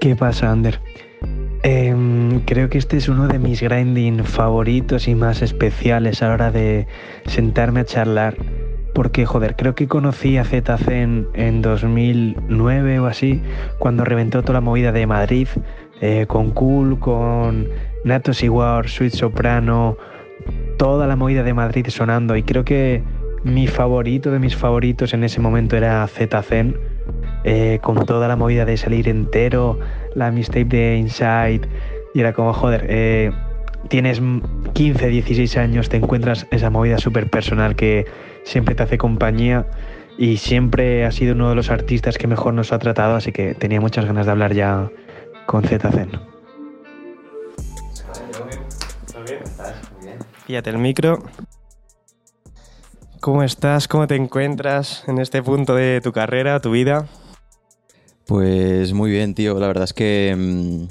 ¿Qué pasa, Ander? Em, creo que este es uno de mis grinding favoritos y más especiales a la hora de sentarme a charlar. Porque, joder, creo que conocí a ZCen en 2009 o así, cuando reventó toda la movida de Madrid, eh, con Cool, con Natos War, Sweet Soprano, toda la movida de Madrid sonando. Y creo que mi favorito de mis favoritos en ese momento era ZCen eh, con toda la movida de salir entero, la mixtape de Inside, y era como, joder, eh, tienes 15, 16 años, te encuentras esa movida súper personal que siempre te hace compañía y siempre ha sido uno de los artistas que mejor nos ha tratado, así que tenía muchas ganas de hablar ya con ZCen. Fíjate el micro. ¿Cómo estás? ¿Cómo te encuentras en este punto de tu carrera, tu vida? Pues muy bien, tío. La verdad es que. Mm,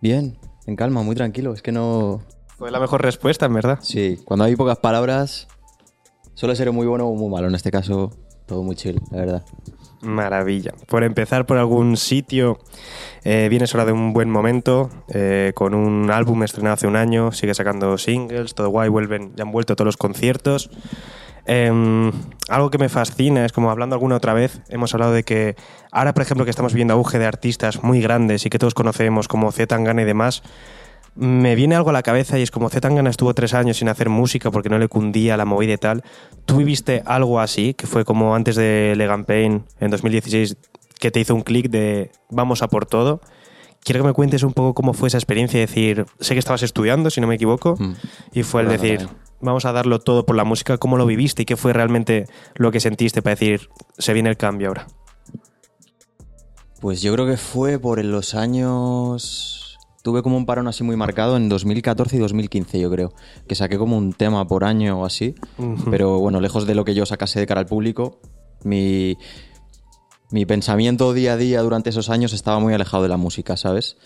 bien, en calma, muy tranquilo. Es que no. Fue la mejor respuesta, en verdad. Sí, cuando hay pocas palabras, suele ser muy bueno o muy malo. En este caso, todo muy chill, la verdad. Maravilla. Por empezar por algún sitio, eh, vienes ahora de un buen momento, eh, con un álbum estrenado hace un año, sigue sacando singles, todo guay, vuelven, ya han vuelto todos los conciertos. Em, algo que me fascina es como hablando alguna otra vez, hemos hablado de que ahora, por ejemplo, que estamos viendo auge de artistas muy grandes y que todos conocemos como Z Tangana y demás, me viene algo a la cabeza y es como Z Tangana estuvo tres años sin hacer música porque no le cundía la movida y tal. ¿Tú viviste algo así, que fue como antes de Legan Pain en 2016, que te hizo un clic de vamos a por todo? Quiero que me cuentes un poco cómo fue esa experiencia, decir, sé que estabas estudiando, si no me equivoco, mm. y fue el decir, vamos a darlo todo por la música, ¿cómo lo viviste y qué fue realmente lo que sentiste para decir, se viene el cambio ahora? Pues yo creo que fue por los años... Tuve como un parón así muy marcado en 2014 y 2015, yo creo. Que saqué como un tema por año o así. Pero bueno, lejos de lo que yo sacase de cara al público, mi, mi pensamiento día a día durante esos años estaba muy alejado de la música, ¿sabes?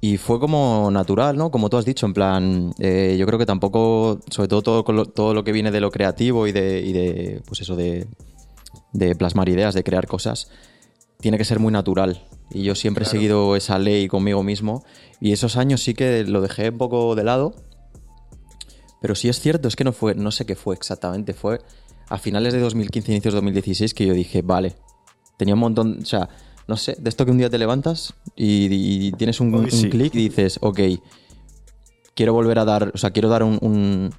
Y fue como natural, ¿no? Como tú has dicho, en plan, eh, yo creo que tampoco, sobre todo todo, lo, todo lo que viene de lo creativo y de, y de pues eso, de, de, plasmar ideas, de crear cosas, tiene que ser muy natural. Y yo siempre he seguido esa ley conmigo mismo. Y esos años sí que lo dejé un poco de lado. Pero sí es cierto, es que no fue, no sé qué fue exactamente, fue a finales de 2015, inicios de 2016 que yo dije, vale, tenía un montón, o sea, no sé, de esto que un día te levantas y, tienes un, clic y dices, ok, quiero volver a dar, o sea, quiero dar un,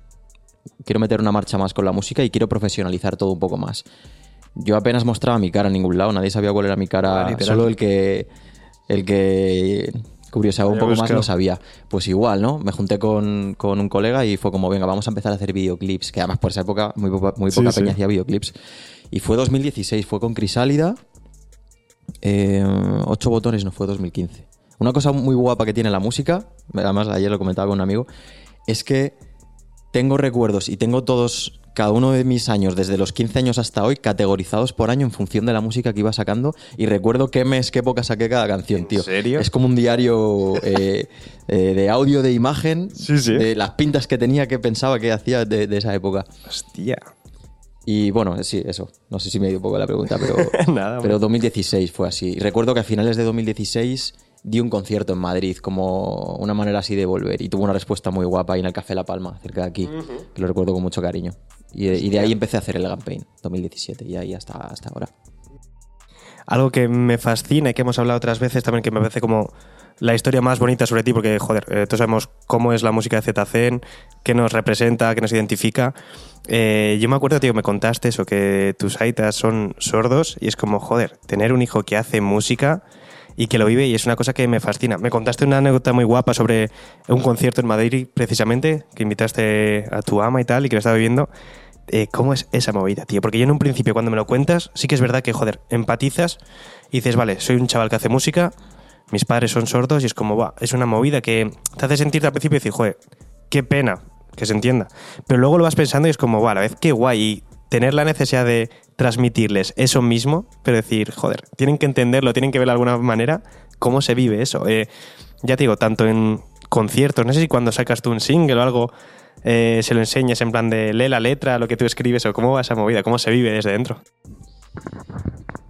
Quiero meter una marcha más con la música y quiero profesionalizar todo un poco más. Yo apenas mostraba mi cara en ningún lado, nadie sabía cuál era mi cara, ah, solo el que... El que curioseaba un poco más lo sabía. Pues igual, ¿no? Me junté con, un colega y fue como, venga, vamos a empezar a hacer videoclips, que además por esa época muy, muy poca peña hacía videoclips. Y fue 2016, fue con Crisálida eh, ocho botones no fue 2015. Una cosa muy guapa que tiene la música, además ayer lo comentaba con un amigo, es que tengo recuerdos y tengo todos, cada uno de mis años, desde los 15 años hasta hoy, categorizados por año en función de la música que iba sacando y recuerdo qué mes, qué época saqué cada canción, tío. ¿En serio? Es como un diario eh, eh, de audio, de imagen, de las pintas que tenía, que pensaba que hacía de, de esa época. Hostia. Y bueno, sí, eso. No sé si me dio un poco la pregunta, pero, pero 2016 fue así. Y recuerdo que a finales de 2016 di un concierto en Madrid como una manera así de volver y tuvo una respuesta muy guapa ahí en el Café La Palma, cerca de aquí, que lo recuerdo con mucho cariño. Y de, ahí empecé a hacer el Pain, 2017, y ahí hasta, hasta ahora. Algo que me fascina y que hemos hablado otras veces también, que me parece como la historia más bonita sobre ti, porque, joder, eh, todos sabemos cómo es la música de ZCN, qué nos representa, qué nos identifica. Eh, yo me acuerdo, tío, me contaste eso, que tus aitas son sordos y es como, joder, tener un hijo que hace música y que lo vive y es una cosa que me fascina. Me contaste una anécdota muy guapa sobre un concierto en Madrid, precisamente, que invitaste a tu ama y tal y que lo estaba viviendo. Eh, ¿Cómo es esa movida, tío? Porque yo en un principio, cuando me lo cuentas, sí que es verdad que, joder, empatizas y dices, vale, soy un chaval que hace música, mis padres son sordos y es como, va, es una movida que te hace sentirte al principio y decir, joder, qué pena, que se entienda. Pero luego lo vas pensando y es como, va, a la vez qué guay. Y tener la necesidad de transmitirles eso mismo, pero decir, joder, tienen que entenderlo, tienen que ver de alguna manera cómo se vive eso. Eh, ya te digo, tanto en conciertos, no sé si cuando sacas tú un single o algo, eh, se lo enseñas en plan de lee la letra, lo que tú escribes o cómo va esa movida, cómo se vive desde dentro.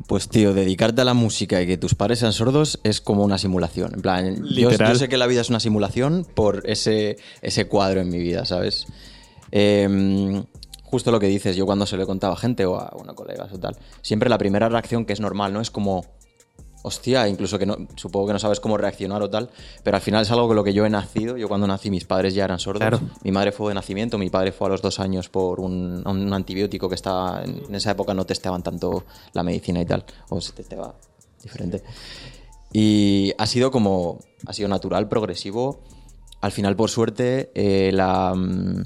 Pues tío, dedicarte a la música y que tus padres sean sordos es como una simulación. En plan, yo, yo sé que la vida es una simulación por ese, ese cuadro en mi vida, ¿sabes? Eh, justo lo que dices, yo cuando se lo he contado a gente o a bueno, colegas o tal, siempre la primera reacción que es normal, ¿no? Es como, hostia, incluso que no, supongo que no sabes cómo reaccionar o tal, pero al final es algo con lo que yo he nacido. Yo cuando nací mis padres ya eran sordos. Claro. Mi madre fue de nacimiento, mi padre fue a los dos años por un, un antibiótico que estaba, en, esa época no testeaban tanto la medicina y tal, o se testeaba diferente. Y ha sido como, ha sido natural, progresivo. Al final, por suerte, eh, la, mm,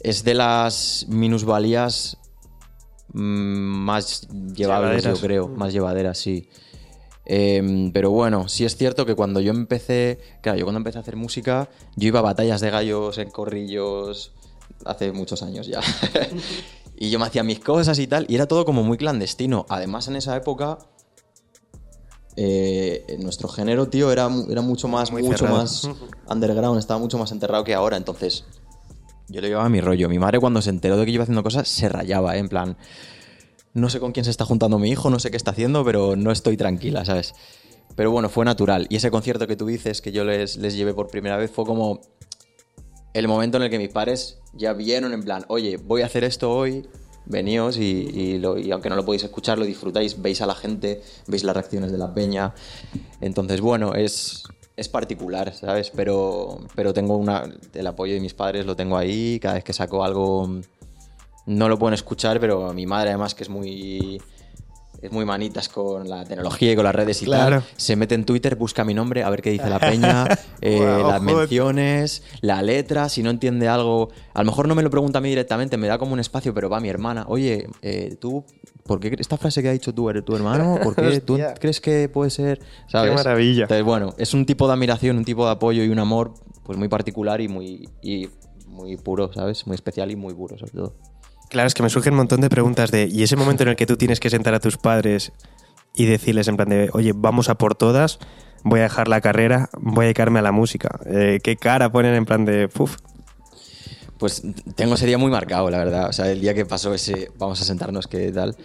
es de las minusvalías mm, más llevables, Llevaderas. yo creo, más llevaderas, sí. Em, pero bueno, sí es cierto que cuando yo empecé, claro, yo cuando empecé a hacer música, yo iba a batallas de gallos en corrillos hace muchos años ya. y yo me hacía mis cosas y tal, y era todo como muy clandestino. Además, en esa época, eh, nuestro género, tío, era, era mucho más, Muy mucho cerrado. más underground, estaba mucho más enterrado que ahora. Entonces, yo le llevaba a mi rollo. Mi madre, cuando se enteró de que yo iba haciendo cosas, se rayaba, ¿eh? en plan. No sé con quién se está juntando mi hijo, no sé qué está haciendo, pero no estoy tranquila, ¿sabes? Pero bueno, fue natural. Y ese concierto que tú dices que yo les, les llevé por primera vez fue como el momento en el que mis padres ya vieron en plan, oye, voy a hacer esto hoy, veníos y, y aunque no lo podéis escuchar, lo disfrutáis, veis a la gente, veis las reacciones de la peña. Entonces, bueno, es, es particular, ¿sabes? Pero, pero tengo una, el apoyo de mis padres, lo tengo ahí, cada vez que saco algo no lo pueden escuchar, pero mi madre además que es muy es muy manitas con la tecnología y con las redes y Claro. tal, se mete en Twitter, busca mi nombre, a ver qué dice la peña, eh, Wow, las joder. menciones, la letra, si no entiende algo, a lo mejor no me lo pregunta a mí directamente, me da como un espacio, pero va mi hermana, oye, eh, tú, ¿por qué esta frase que ha dicho tú eres tu hermano? ¿Por qué tú crees que puede ser? ¿Sabes? maravilla. Entonces, bueno, es un tipo de admiración, un tipo de apoyo y un amor pues muy particular y muy, y muy puro, ¿sabes? Muy especial y muy puro, sobre todo. Claro, es que me surgen un montón de preguntas de, ¿y ese momento en el que tú tienes que sentar a tus padres y decirles en plan de, oye, vamos a por todas, voy a dejar la carrera, voy a dedicarme a la música? Eh, ¿Qué cara ponen en plan de, puf? Pues tengo ese día muy marcado, la verdad. O sea, el día que pasó ese, vamos a sentarnos, ¿qué tal?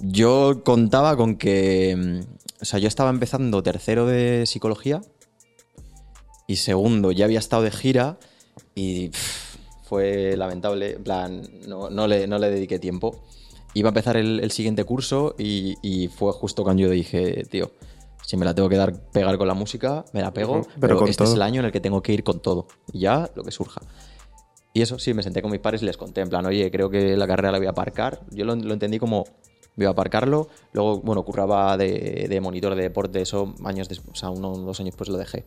Yo contaba con que. mm, O sea, yo estaba empezando tercero de psicología y segundo, ya había estado de gira y fue lamentable. En plan, no, no le, no le dediqué tiempo. Iba a empezar el, el siguiente curso y, y fue justo cuando yo dije, tío, si me la tengo que dar pegar con la música, me la pego, pero pero, con este es el año en el que tengo que ir con todo. Y ya lo que surja. Y eso sí, me senté con mis padres y les conté, en plan, oye, creo que la carrera la voy a aparcar. Yo lo, lo entendí como, voy a aparcarlo. Luego, bueno, curraba de, de monitor de deporte, eso años después, o sea, uno o dos años después lo dejé.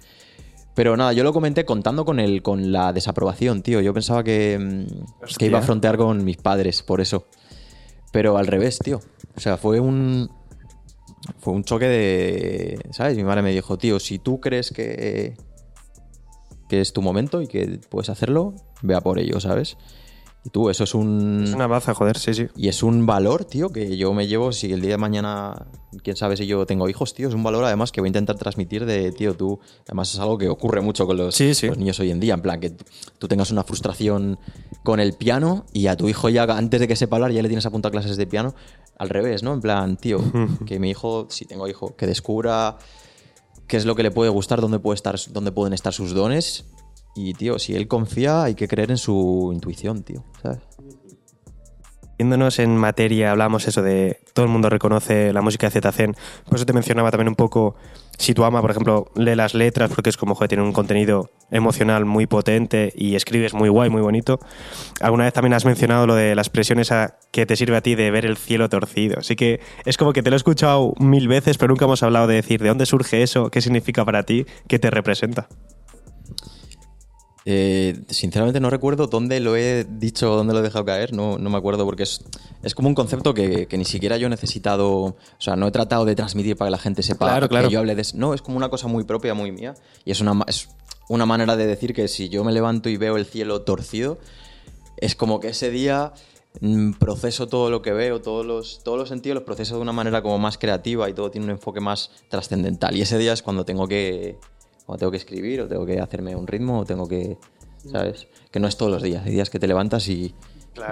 Pero nada, yo lo comenté contando con, el, con la desaprobación, tío. Yo pensaba que, mm, Hostia. que iba a frontear con mis padres, por eso. Pero al revés, tío. O sea, fue un. Fue un choque de. ¿Sabes? Mi madre me dijo, tío, si tú crees que. que es tu momento y que puedes hacerlo, ve a por ello, ¿sabes? Y tú, eso es un. Es una baza, joder, sí, sí. Y es un valor, tío, que yo me llevo si el día de mañana, quién sabe si yo tengo hijos, tío, es un valor además que voy a intentar transmitir de, tío, tú, además es algo que ocurre mucho con los, Sí, sí. los niños hoy en día, en plan, que tú tengas una frustración con el piano y a tu hijo ya, antes de que sepa hablar, ya le tienes apuntado clases de piano, al revés, ¿no? En plan, tío, que mi hijo, si tengo hijo, que descubra qué es lo que le puede gustar, dónde, puede estar, dónde pueden estar sus dones. Y, tío, si él confía, hay que creer en su intuición, tío, ¿sabes? Yéndonos en materia, hablamos eso de todo el mundo reconoce la música de Zetacen. Por eso te mencionaba también un poco, si tu ama, por ejemplo, lee las letras, porque es como, joder, tiene un contenido emocional muy potente y escribes muy guay, muy bonito. Alguna vez también has mencionado lo de las presiones a que te sirve a ti de ver el cielo torcido. Así que es como que te lo he escuchado mil veces, pero nunca hemos hablado de decir de dónde surge eso, qué significa para ti, qué te representa. Eh, sinceramente no recuerdo dónde lo he dicho, dónde lo he dejado caer, no, no me acuerdo porque es, es como un concepto que, que ni siquiera yo he necesitado, o sea, no he tratado de transmitir para que la gente sepa Claro, que claro. yo hable de eso. No, es como una cosa muy propia, muy mía y es una, es una manera de decir que si yo me levanto y veo el cielo torcido, es como que ese día mm, proceso todo lo que veo, todos los, todos los sentidos los proceso de una manera como más creativa y todo tiene un enfoque más trascendental. Y ese día es cuando tengo que, cuando tengo que escribir o tengo que hacerme un ritmo o tengo que, ¿sabes? Que no es todos los días. Hay días que te levantas y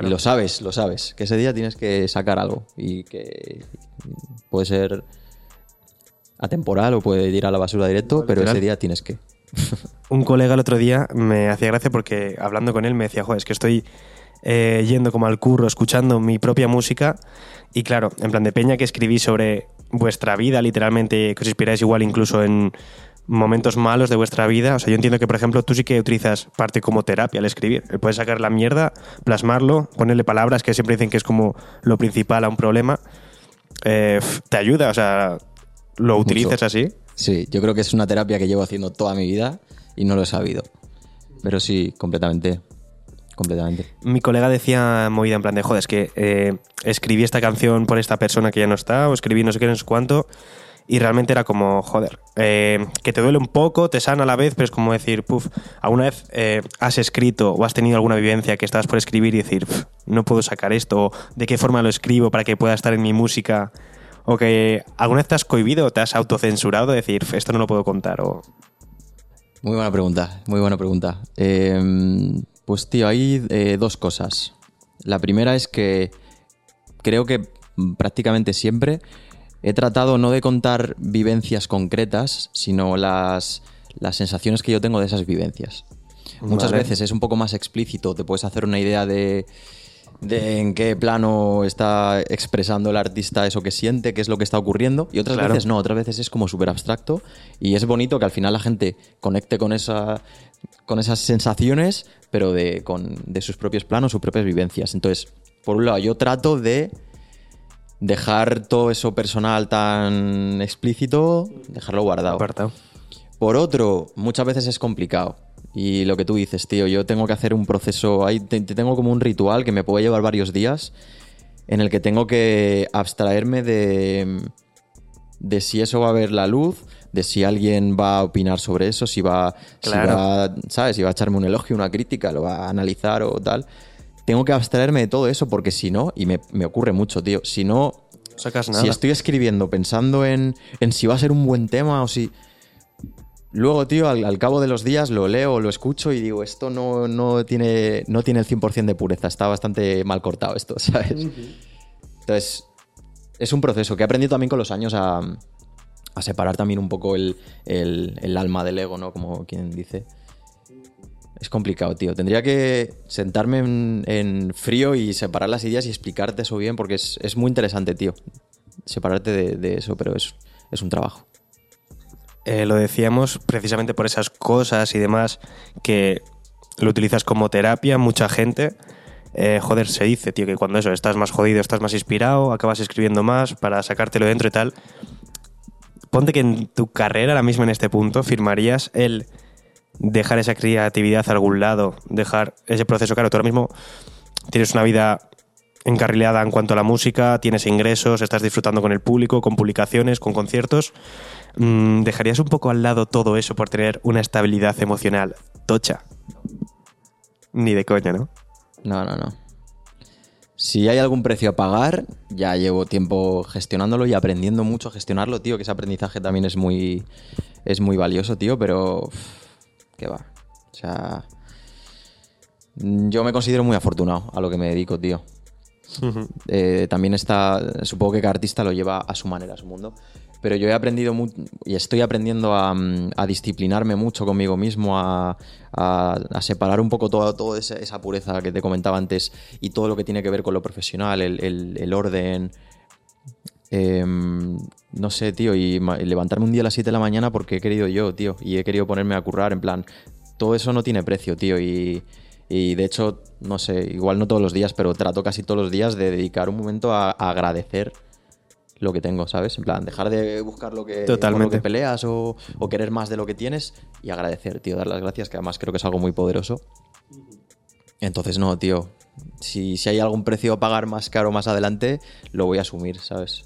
Y lo sabes, lo sabes, que ese día tienes que sacar algo y que puede ser atemporal o puede ir a la basura directo, pero ese día tienes que. Un colega el otro día me hacía gracia porque hablando con él me decía, joder, es que estoy eh, yendo como al curro, escuchando mi propia música y claro, en plan de peña que escribí sobre vuestra vida, literalmente, que os inspiráis igual incluso en momentos malos de vuestra vida. O sea, yo entiendo que, por ejemplo, tú sí que utilizas parte como terapia al escribir. Puedes sacar la mierda, plasmarlo, ponerle palabras que siempre dicen que es como lo principal a un problema. Eh, te ayuda, o sea, ¿lo utilizas así? Sí, yo creo que es una terapia que llevo haciendo toda mi vida y no lo he sabido. Pero sí, completamente. Completamente. Mi colega decía movida en plan de, joder, es que eh, escribí esta canción por esta persona que ya no está, o escribí no sé qué, no sé cuánto, y realmente era como, joder, eh, que te duele un poco, te sana a la vez, pero es como decir, puf, ¿alguna vez eh, has escrito o has tenido alguna vivencia que estabas por escribir y decir, no puedo sacar esto, de qué forma lo escribo para que pueda estar en mi música? O que alguna vez te has cohibido o te has autocensurado de decir, esto no lo puedo contar, o... Muy buena pregunta, muy buena pregunta. Eh, pues tío, hay eh, dos cosas. La primera es que creo que prácticamente siempre he tratado no de contar vivencias concretas, sino las, las sensaciones que yo tengo de esas vivencias. Muchas veces es un poco más explícito, te puedes hacer una idea de, de en qué plano está expresando el artista eso que siente, qué es lo que está ocurriendo, y otras veces no, otras veces es como súper abstracto, y es bonito que al final la gente conecte con, esa, con esas sensaciones, pero de, con, de sus propios planos, sus propias vivencias. Entonces, por un lado, yo trato de dejar todo eso personal tan explícito, dejarlo guardado. Por otro, muchas veces es complicado. Y lo que tú dices, tío, yo tengo que hacer un proceso, ahí tengo como un ritual que me puede llevar varios días en el que tengo que abstraerme de, de si eso va a ver la luz, de si alguien va a opinar sobre eso, si va, ¿sabes? Si va a echarme un elogio, una crítica, lo va a analizar o tal. Tengo que abstraerme de todo eso porque si no, y me, ocurre mucho, tío, si no... Sacas nada. Si estoy escribiendo pensando en, en si va a ser un buen tema o si... Luego, tío, al, cabo de los días lo leo, lo escucho y digo, esto no, no, tiene, no tiene el 100% de pureza, está bastante mal cortado esto, ¿sabes? Entonces, es un proceso que he aprendido también con los años a, a separar también un poco el, alma del ego, ¿no? Como quien dice. Es complicado, tío. Tendría que sentarme en, frío y separar las ideas y explicarte eso bien, porque es, muy interesante, tío. Separarte de, eso, pero es, un trabajo. Eh, lo decíamos precisamente por esas cosas y demás que lo utilizas como terapia, mucha gente. Eh, joder, se dice, tío, que cuando eso, estás más jodido, estás más inspirado, acabas escribiendo más para sacártelo dentro y tal ponte que en tu carrera, ahora mismo en este punto, firmarías el dejar esa creatividad a algún lado, dejar ese proceso. Claro, tú ahora mismo tienes una vida encarrilada en cuanto a la música, tienes ingresos, estás disfrutando con el público, con publicaciones, con conciertos. Mm, ¿Dejarías un poco al lado todo eso por tener una estabilidad emocional tocha? Ni de coña, ¿no? No, no, no. Si hay algún precio a pagar, ya llevo tiempo gestionándolo y aprendiendo mucho a gestionarlo, tío, que ese aprendizaje también es muy, es muy valioso, tío, pero... ¿Qué va? O sea... Yo me considero muy afortunado a lo que me dedico, tío. Eh, también está, supongo que cada artista lo lleva a su manera, a su mundo. Pero yo he aprendido y estoy aprendiendo a, disciplinarme mucho conmigo mismo, a, separar un poco toda, esa, pureza que te comentaba antes y todo lo que tiene que ver con lo profesional, el, orden. Em, no sé, tío, y levantarme un día a las 7 de la mañana porque he querido yo, tío, y he querido ponerme a currar, en plan, todo eso no tiene precio, tío, y, y de hecho, no sé, igual no todos los días, pero trato casi todos los días de dedicar un momento a agradecer lo que tengo, ¿sabes? En plan, dejar de buscar lo que, Totalmente. peleas o, querer más de lo que tienes y agradecer, tío, dar las gracias, que además creo que es algo muy poderoso. Entonces, no, tío. Si, si hay algún precio a pagar más caro más adelante, lo voy a asumir, ¿sabes?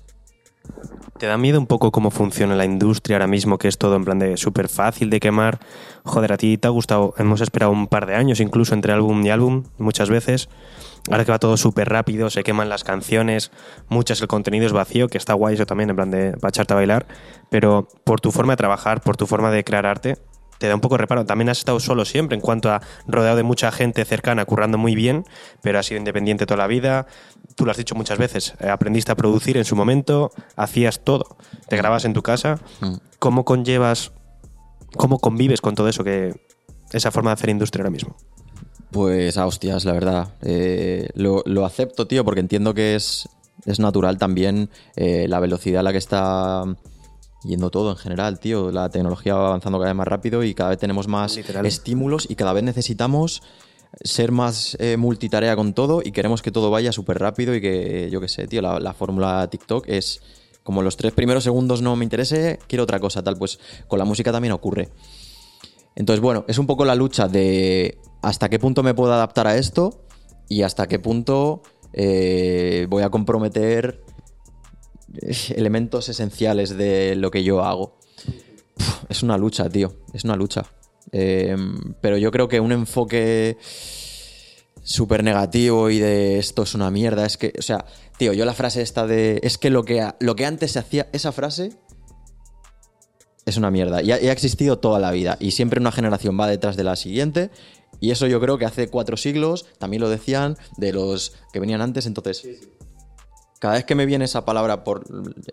¿Te da miedo un poco cómo funciona la industria ahora mismo, que es todo en plan de súper fácil de quemar? Joder, a ti te ha gustado, hemos esperado un par de años incluso entre álbum y álbum, muchas veces. Ahora que va todo súper rápido, se queman las canciones, muchas el contenido es vacío, que está guay eso también, en plan de para echarte a bailar, pero por tu forma de trabajar, por tu forma de crear arte, te da un poco reparo. También has estado solo siempre, en cuanto a rodeado de mucha gente cercana, currando muy bien, pero has sido independiente toda la vida. Tú lo has dicho muchas veces, eh, aprendiste a producir en su momento, hacías todo, te grabas en tu casa. Mm. ¿Cómo conllevas, cómo convives con todo eso, que esa forma de hacer industria ahora mismo? Pues a hostias, la verdad. Eh, lo, lo acepto, tío, porque entiendo que es, es natural también eh, la velocidad a la que está yendo todo en general, tío. La tecnología va avanzando cada vez más rápido y cada vez tenemos más Literal. estímulos y cada vez necesitamos ser más eh, multitarea con todo y queremos que todo vaya súper rápido y que, yo qué sé, tío, la, la fórmula TikTok es como los tres primeros segundos no me interese, quiero otra cosa, tal. Pues con la música también ocurre. Entonces, bueno, es un poco la lucha de hasta qué punto me puedo adaptar a esto y hasta qué punto eh, voy a comprometer elementos esenciales de lo que yo hago. Es una lucha, tío, es una lucha. Eh, pero yo creo que un enfoque súper negativo y de esto es una mierda, es que, o sea, tío, yo la frase esta de, es que lo que, lo que antes se hacía, esa frase es una mierda. Y ha existido toda la vida. Y siempre una generación va detrás de la siguiente. Y eso yo creo que hace cuatro siglos también lo decían de los que venían antes. Entonces, cada vez que me viene esa palabra por,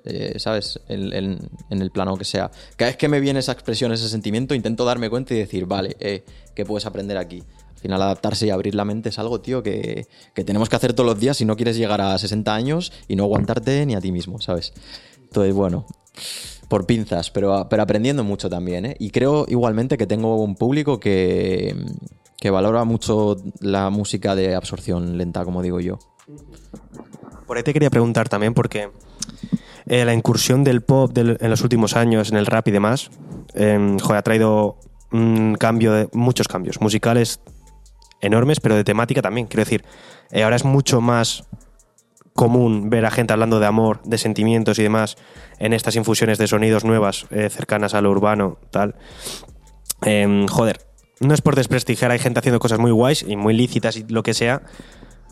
eh, ¿sabes? En, el plano que sea. Cada vez que me viene esa expresión, ese sentimiento, intento darme cuenta y decir, vale, eh, ¿qué puedes aprender aquí? Al final, adaptarse y abrir la mente es algo, tío, que, que tenemos que hacer todos los días si no quieres llegar a 60 años y no aguantarte ni a ti mismo, ¿sabes? Entonces, bueno, por pinzas, pero, pero aprendiendo mucho también, ¿eh? Y creo igualmente que tengo un público que, que valora mucho la música de absorción lenta, como digo yo. Por ahí te quería preguntar también, porque eh, la incursión del pop en los últimos años, en el rap y demás, joder, ha traído un cambio, de, muchos cambios musicales enormes, pero de temática también. Quiero decir, eh, ahora es mucho más común ver a gente hablando de amor, de sentimientos y demás en estas infusiones de sonidos nuevas eh, cercanas a lo urbano, tal. Em, joder, no es por desprestigiar, hay gente haciendo cosas muy guays y muy lícitas y lo que sea.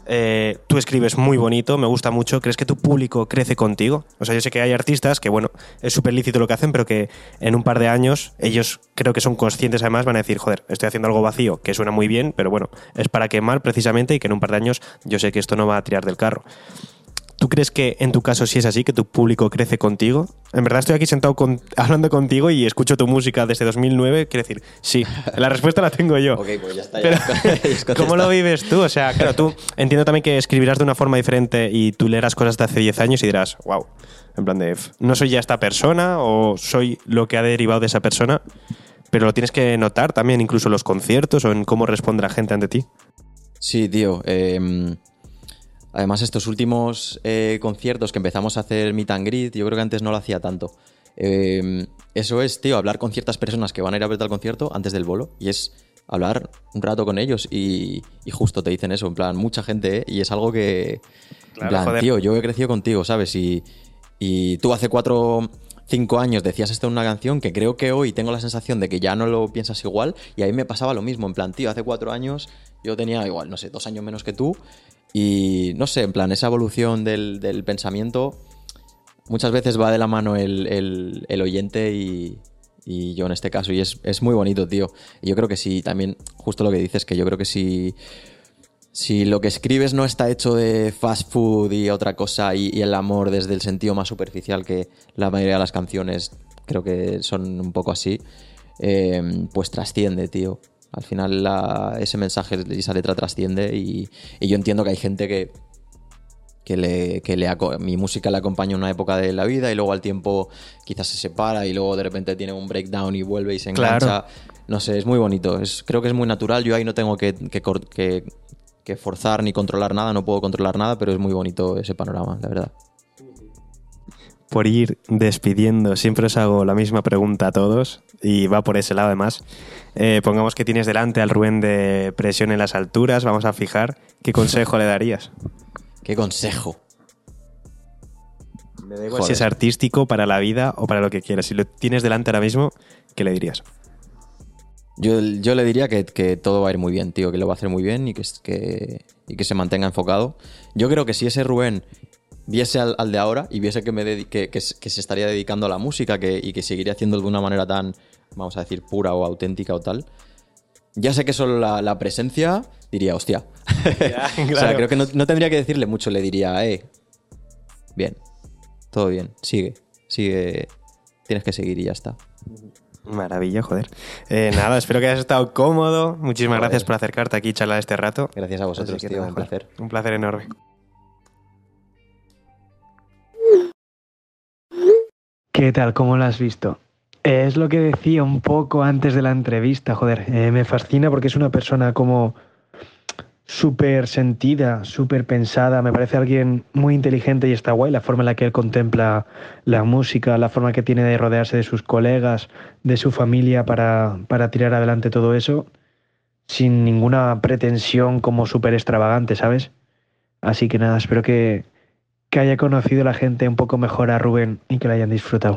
Eh, tú escribes muy bonito, me gusta mucho. ¿Crees que tu público crece contigo? O sea, yo sé que hay artistas que, bueno, es súper lícito lo que hacen, pero que en un par de años ellos creo que son conscientes además, van a decir, joder, estoy haciendo algo vacío, que suena muy bien, pero bueno, es para quemar precisamente y que en un par de años yo sé que esto no va a tirar del carro. ¿Tú crees que en tu caso sí es así, que tu público crece contigo? En verdad estoy aquí sentado con- hablando contigo y escucho tu música desde 2009. Quiero decir, sí, la respuesta la tengo yo. pues ya está. Pero, ¿cómo lo vives tú? O sea, claro, tú entiendo también que escribirás de una forma diferente y tú leerás cosas de hace 10 años y dirás, wow, en plan de, "F, no soy ya esta persona o soy lo que ha derivado de esa persona, pero lo tienes que notar también incluso en los conciertos o en cómo responde la gente ante ti. Sí, tío. eh, además, estos últimos eh, conciertos que empezamos a hacer meet and greet, yo creo que antes no lo hacía tanto. Eh, eso es, tío, hablar con ciertas personas que van a ir a verte al concierto antes del bolo. Y es hablar un rato con ellos y, y justo te dicen eso, en plan, mucha gente, ¿eh? Y es algo que... Claro, en plan, joder. tío, yo he crecido contigo, ¿sabes? Y, y tú hace cuatro... Cinco años decías esto en una canción que creo que hoy tengo la sensación de que ya no lo piensas igual y a mí me pasaba lo mismo, en plan, tío, hace cuatro años yo tenía igual, no sé, dos años menos que tú y no sé, en plan, esa evolución del, del pensamiento muchas veces va de la mano el, el- oyente y, y yo en este caso y es, es muy bonito, tío. Y yo creo que sí, también, justo lo que dices, que yo creo que sí... Si lo que escribes no está hecho de fast food y otra cosa y, y el amor desde el sentido más superficial que la mayoría de las canciones creo que son un poco así, eh, pues trasciende, tío. Al final la- ese mensaje y esa letra trasciende y, y yo entiendo que hay gente que, que, le, que le mi música le acompaña en una época de la vida y luego al tiempo quizás se separa y luego de repente tiene un breakdown y vuelve y se Claro. engancha. No sé, es muy bonito. Es, creo que es muy natural. Yo ahí no tengo que- que forzar ni controlar nada, no puedo controlar nada, pero es muy bonito ese panorama, la verdad. Por ir despidiendo, siempre os hago la misma pregunta a todos y va por ese lado además. Eh, pongamos que tienes delante al Rubén de presión en las alturas, vamos a fijar, ¿qué consejo le darías? ¿Qué consejo? Me da igual si es artístico, para la vida o para lo que quieras. Si lo tienes delante ahora mismo, ¿qué le dirías? Yo, yo le diría que, que todo va a ir muy bien, tío, que lo va a hacer muy bien y que, y que se mantenga enfocado. Yo creo que si ese Rubén viese al, al de ahora y viese que, me que, que se- que se estaría dedicando a la música que, y que seguiría haciendo de una manera tan vamos a decir, pura o auténtica o tal. Ya sé que solo la, la presencia diría, hostia. Ya, O sea, creo que no, no tendría que decirle mucho, le diría, eh, bien, todo bien, sigue, sigue, tienes que seguir y ya está. Maravilla, joder. Eh, nada, espero que hayas estado cómodo. Muchísimas Joder. gracias por acercarte aquí y charlar este rato. Gracias a vosotros, tío, un placer. Un placer enorme. ¿Qué tal? ¿Cómo lo has visto? Es lo que decía un poco antes de la entrevista, joder. eh, me fascina porque es una persona como súper sentida, súper pensada. Me parece alguien muy inteligente y está guay la forma en la que él contempla la música, la forma que tiene de rodearse de sus colegas, de su familia para, para tirar adelante todo eso sin ninguna pretensión como súper extravagante, ¿sabes? Así que nada, espero que, que haya conocido la gente un poco mejor a Rubén y que la hayan disfrutado.